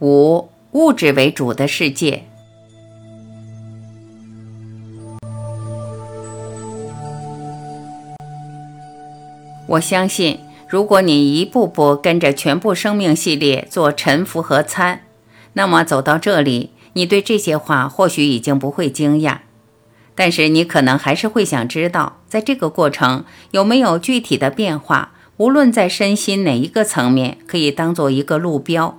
五物质为主的世界。我相信，如果你一步步跟着全部生命系列做沉浮和参，那么走到这里，你对这些话或许已经不会惊讶。但是你可能还是会想知道，在这个过程有没有具体的变化，无论在身心哪一个层面，可以当做一个路标。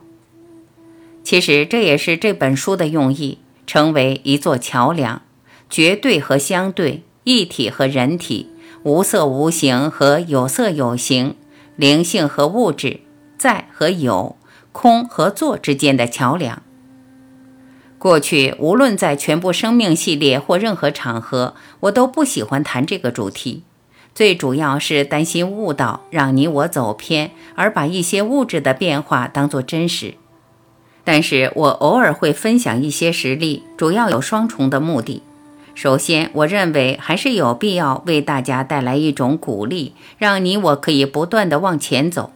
其实这也是这本书的用意，成为一座桥梁，绝对和相对，一体和人体，无色无形和有色有形，灵性和物质，在和有，空和作之间的桥梁。过去无论在全部生命系列或任何场合，我都不喜欢谈这个主题，最主要是担心误导，让你我走偏，而把一些物质的变化当作真实。但是我偶尔会分享一些实例，主要有双重的目的。首先，我认为还是有必要为大家带来一种鼓励，让你我可以不断的往前走。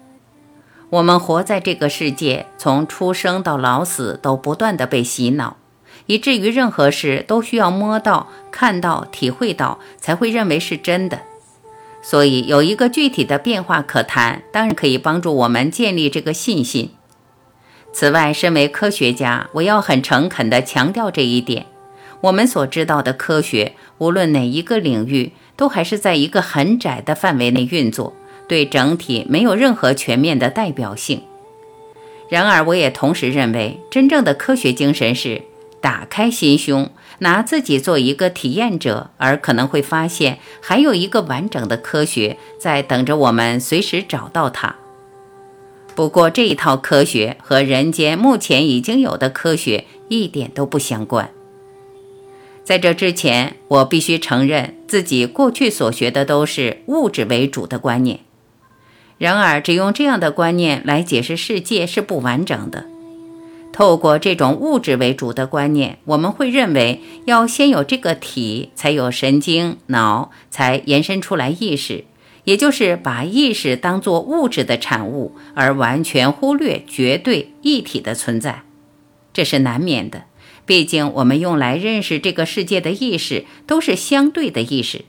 我们活在这个世界，从出生到老死，都不断的被洗脑，以至于任何事都需要摸到、看到、体会到，才会认为是真的。所以，有一个具体的变化可谈，当然可以帮助我们建立这个信心。此外，身为科学家，我要很诚恳地强调这一点：我们所知道的科学，无论哪一个领域，都还是在一个很窄的范围内运作，对整体没有任何全面的代表性。然而，我也同时认为，真正的科学精神是打开心胸，拿自己做一个体验者，而可能会发现，还有一个完整的科学在等着我们，随时找到它。不过，这一套科学和人间目前已经有的科学一点都不相关。在这之前，我必须承认自己过去所学的都是物质为主的观念。然而，只用这样的观念来解释世界是不完整的。透过这种物质为主的观念，我们会认为要先有这个体，才有神经、脑，才延伸出来意识。也就是把意识当作物质的产物，而完全忽略绝对一体的存在，这是难免的。毕竟我们用来认识这个世界的意识都是相对的意识，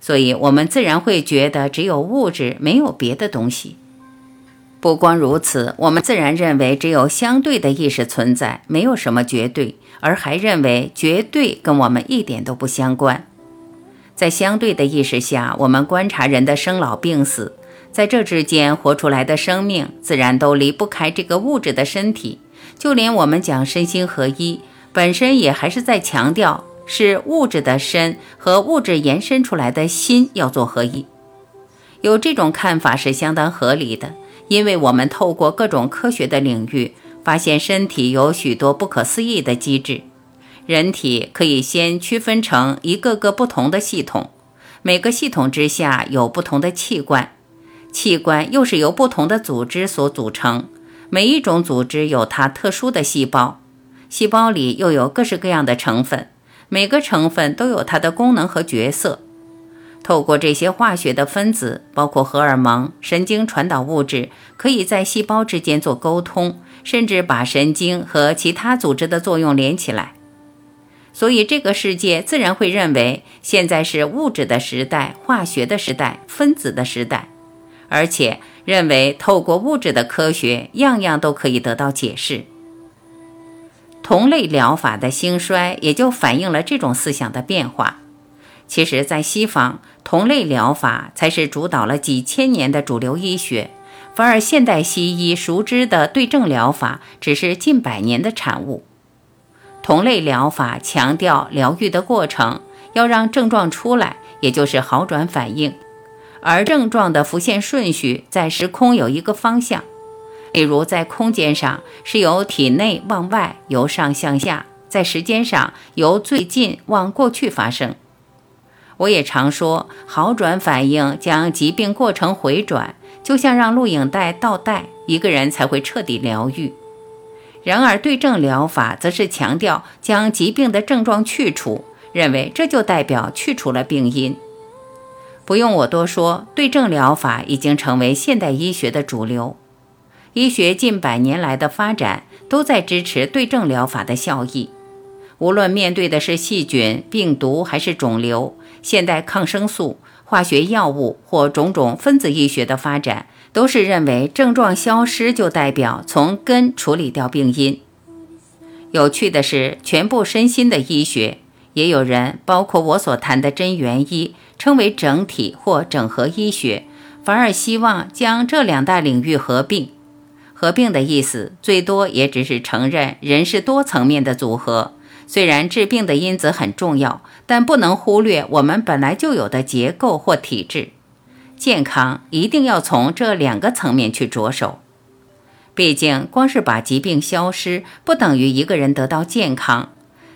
所以我们自然会觉得只有物质，没有别的东西。不光如此，我们自然认为只有相对的意识存在，没有什么绝对，而还认为绝对跟我们一点都不相关。在相对的意识下，我们观察人的生老病死，在这之间活出来的生命，自然都离不开这个物质的身体。就连我们讲身心合一，本身也还是在强调是物质的身和物质延伸出来的心要做合一。有这种看法是相当合理的，因为我们透过各种科学的领域，发现身体有许多不可思议的机制。人体可以先区分成一个个不同的系统，每个系统之下有不同的器官，器官又是由不同的组织所组成，每一种组织有它特殊的细胞，细胞里又有各式各样的成分，每个成分都有它的功能和角色。透过这些化学的分子，包括荷尔蒙、神经传导物质，可以在细胞之间做沟通，甚至把神经和其他组织的作用连起来。所以，这个世界自然会认为现在是物质的时代、化学的时代、分子的时代，而且认为透过物质的科学，样样都可以得到解释。同类疗法的兴衰，也就反映了这种思想的变化。其实，在西方，同类疗法才是主导了几千年的主流医学，反而现代西医熟知的对症疗法，只是近百年的产物。同类疗法强调疗愈的过程，要让症状出来，也就是好转反应。而症状的浮现顺序在时空有一个方向，例如在空间上是由体内往外，由上向下；在时间上由最近往过去发生。我也常说，好转反应将疾病过程回转，就像让录影带倒带，一个人才会彻底疗愈。然而，对症疗法则是强调将疾病的症状去除，认为这就代表去除了病因。不用我多说，对症疗法已经成为现代医学的主流。医学近百年来的发展，都在支持对症疗法的效益。无论面对的是细菌、病毒还是肿瘤，现代抗生素、化学药物或种种分子医学的发展，都是认为症状消失就代表从根处理掉病因。有趣的是，全部身心的医学，也有人，包括我所谈的真元医，称为整体或整合医学，反而希望将这两大领域合并。合并的意思，最多也只是承认人是多层面的组合。虽然治病的因子很重要，但不能忽略我们本来就有的结构或体质。健康一定要从这两个层面去着手。毕竟，光是把疾病消失，不等于一个人得到健康。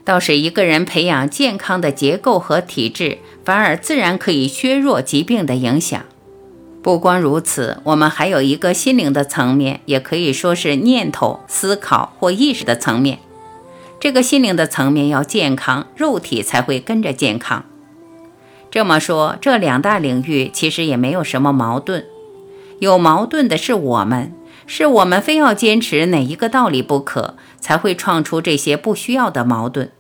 倒是一个人培养健康的结构和体质，反而自然可以削弱疾病的影响。不光如此，我们还有一个心灵的层面，也可以说是念头、思考或意识的层面。这个心灵的层面要健康，肉体才会跟着健康。这么说，这两大领域其实也没有什么矛盾。有矛盾的是我们，是我们非要坚持哪一个道理不可，才会创出这些不需要的矛盾。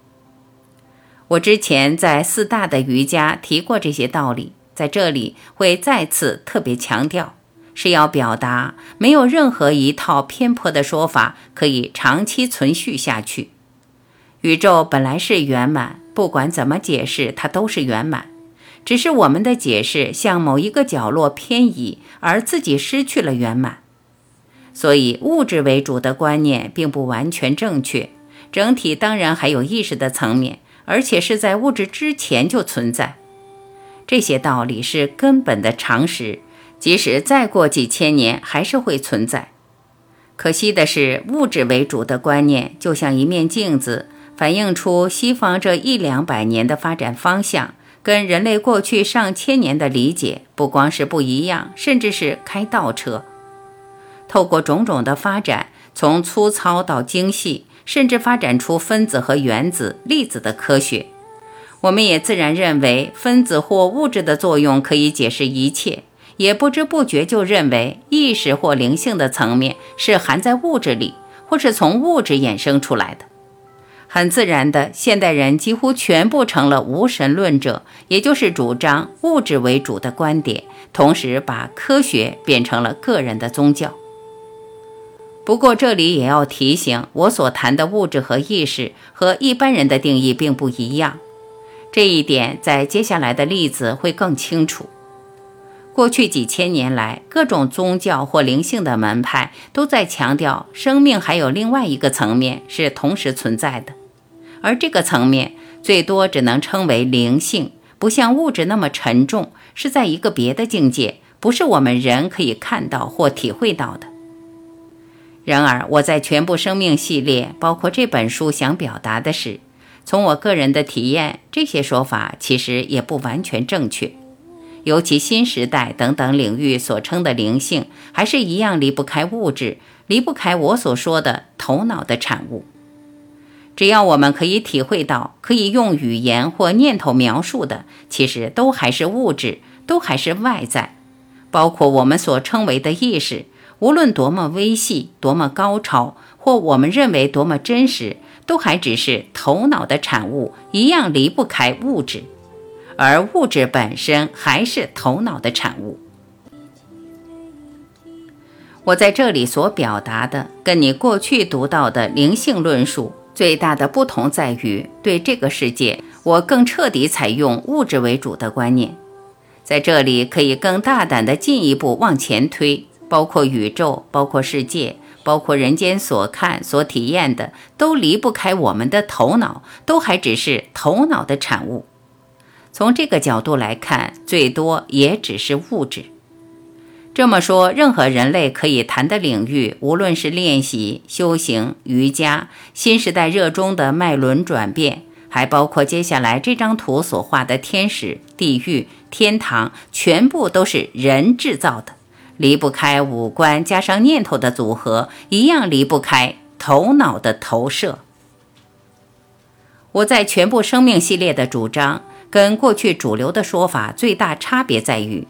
我之前在四大的瑜伽提过这些道理，在这里会再次特别强调，是要表达没有任何一套偏颇的说法可以长期存续下去。宇宙本来是圆满，不管怎么解释，它都是圆满。只是我们的解释向某一个角落偏移，而自己失去了圆满。所以，物质为主的观念并不完全正确。整体当然还有意识的层面，而且是在物质之前就存在。这些道理是根本的常识，即使再过几千年，还是会存在。可惜的是，物质为主的观念就像一面镜子。反映出西方这一两百年的发展方向，跟人类过去上千年的理解不光是不一样，甚至是开倒车。透过种种的发展，从粗糙到精细，甚至发展出分子和原子、粒子的科学，我们也自然认为分子或物质的作用可以解释一切，也不知不觉就认为意识或灵性的层面是含在物质里，或是从物质衍生出来的。很自然的，现代人几乎全部成了无神论者，也就是主张物质为主的观点，同时把科学变成了个人的宗教。不过这里也要提醒，我所谈的物质和意识和一般人的定义并不一样，这一点在接下来的例子会更清楚。过去几千年来，各种宗教或灵性的门派都在强调，生命还有另外一个层面是同时存在的，而这个层面最多只能称为灵性，不像物质那么沉重，是在一个别的境界，不是我们人可以看到或体会到的。然而，我在全部生命系列，包括这本书，想表达的是，从我个人的体验，这些说法其实也不完全正确。尤其新时代等等领域所称的灵性，还是一样离不开物质，离不开我所说的头脑的产物。只要我们可以体会到，可以用语言或念头描述的，其实都还是物质，都还是外在。包括我们所称为的意识，无论多么微细、多么高超，或我们认为多么真实，都还只是头脑的产物，一样离不开物质。而物质本身还是头脑的产物。我在这里所表达的，跟你过去读到的灵性论述最大的不同在于，对这个世界，我更彻底采用物质为主的观念。在这里，可以更大胆地进一步往前推，包括宇宙，包括世界，包括人间所看、所体验的，都离不开我们的头脑，都还只是头脑的产物。从这个角度来看，最多也只是物质。这么说，任何人类可以谈的领域，无论是练习、修行、瑜伽、新时代热衷的脉轮转变，还包括接下来这张图所画的天使、地狱、天堂，全部都是人制造的，离不开五官加上念头的组合，一样离不开头脑的投射。我在全部生命系列的主张。跟过去主流的说法最大差别在于，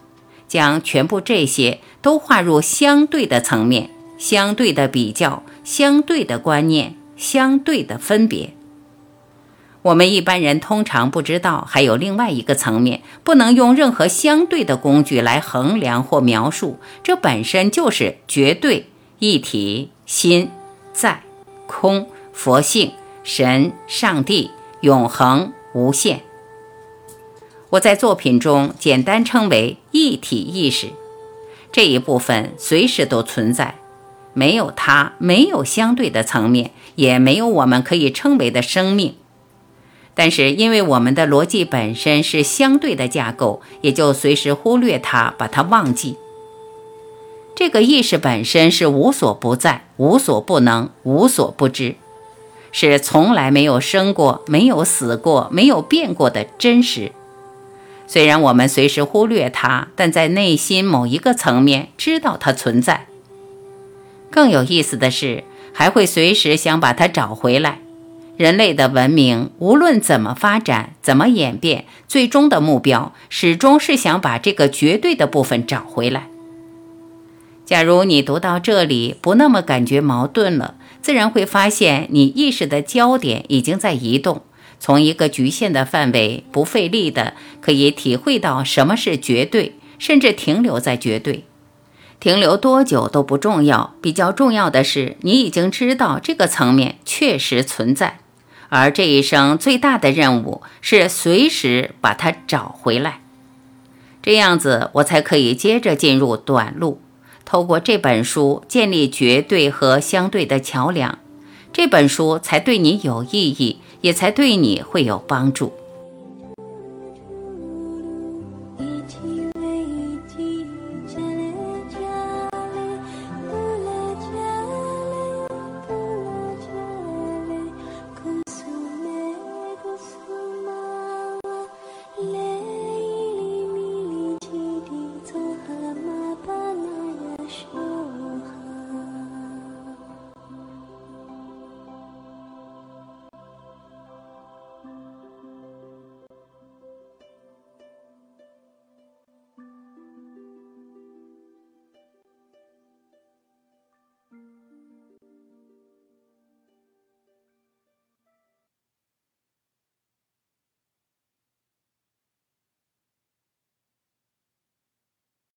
将全部这些都划入相对的层面，相对的比较、相对的观念、相对的分别。我们一般人通常不知道，还有另外一个层面，不能用任何相对的工具来衡量或描述，这本身就是绝对一体、心、在、空、佛性、神、上帝、永恒、无限。我在作品中简单称为一体意识，这一部分随时都存在，没有它，没有相对的层面，也没有我们可以称为的生命。但是，因为我们的逻辑本身是相对的架构，也就随时忽略它，把它忘记。这个意识本身是无所不在、无所不能、无所不知，是从来没有生过、没有死过、没有变过的真实。虽然我们随时忽略它，但在内心某一个层面知道它存在。更有意思的是，还会随时想把它找回来。人类的文明无论怎么发展、怎么演变，最终的目标始终是想把这个绝对的部分找回来。假如你读到这里不那么感觉矛盾了，自然会发现你意识的焦点已经在移动。从一个局限的范围，不费力的可以体会到什么是绝对，甚至停留在绝对。停留多久都不重要，比较重要的是你已经知道这个层面确实存在，而这一生最大的任务是随时把它找回来。这样子，我才可以接着进入短路，透过这本书建立绝对和相对的桥梁。这本书才对你有意义。也才对你会有帮助。